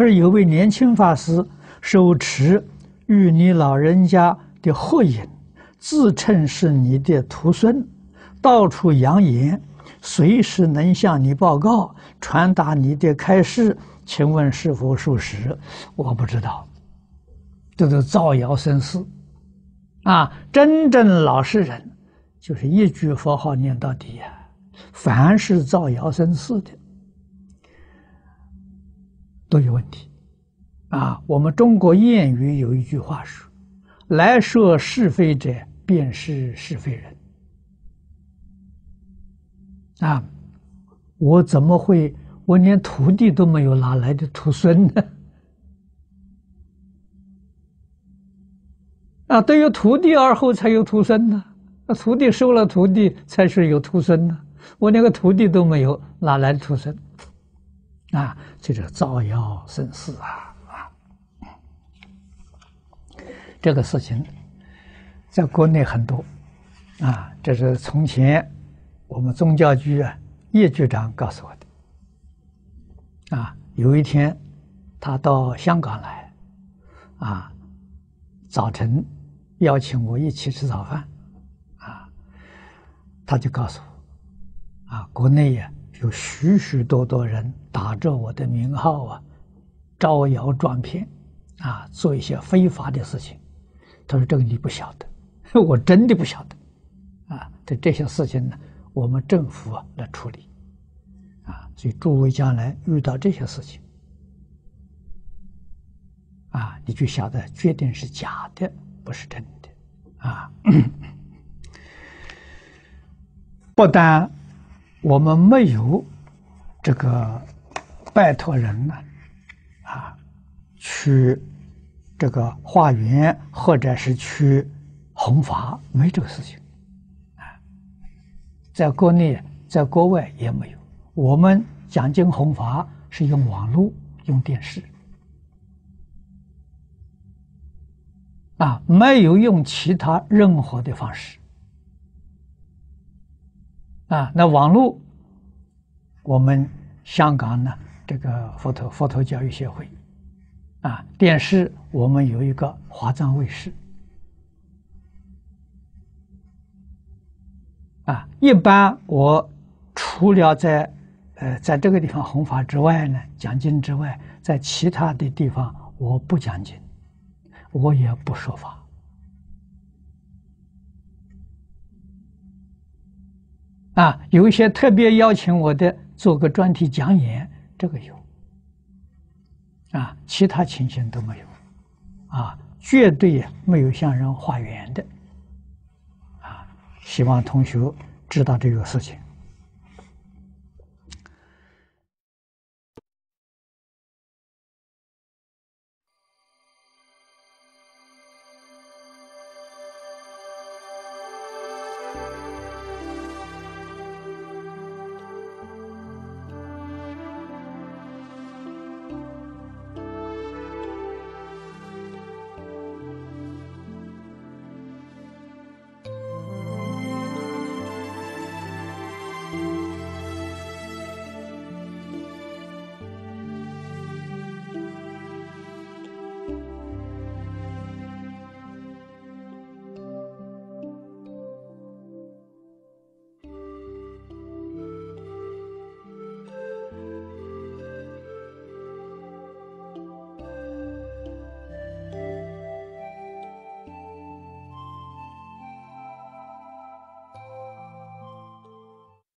他说有位年轻法师手持与你老人家的合影，自称是你的徒孙，到处扬言，随时能向你报告，传达你的开示，请问是否属实？我不知道，这都造谣生事。啊，真正老实人，就是一句佛号念到底呀。凡是造谣生事的，都有问题。啊，我们中国谚语有一句话说：“来说是非者，便是是非人。”啊，我怎么会？我连徒弟都没有，哪来的徒孙呢？啊，都有徒弟而后才有徒孙呢。那徒弟收了徒弟，才是有徒孙呢。我连个徒弟都没有，哪来的徒孙？啊，这是造谣生事啊！啊，这个事情在国内很多啊。这是从前我们宗教局啊叶局长告诉我的。啊，有一天他到香港来，啊，早晨。邀请我一起吃早饭，啊，他就告诉我，啊，国内呀有许许多多人打着我的名号啊，招摇撞骗，啊，做一些非法的事情。他说：“这个你不晓得，我真的不晓得，啊，这这些事情呢，我们政府啊来处理，啊，所以诸位将来遇到这些事情，啊，你就晓得决定是假的。”不是真的啊！不但我们没有这个拜托人呢，啊，去这个化缘或者是去弘法，没这个事情啊。在国内，在国外也没有。我们讲经弘法是用网络、用电视。啊，没有用其他任何的方式。啊，那网络，我们香港呢，这个佛陀佛陀教育协会，啊，电视我们有一个华藏卫视。啊，一般我除了在呃在这个地方弘法之外呢，讲经之外，在其他的地方我不讲经。我也不说法啊，有一些特别邀请我的做个专题讲演，这个有。啊，其他情形都没有。啊，绝对没有向人化缘的。啊，希望同学知道这个事情。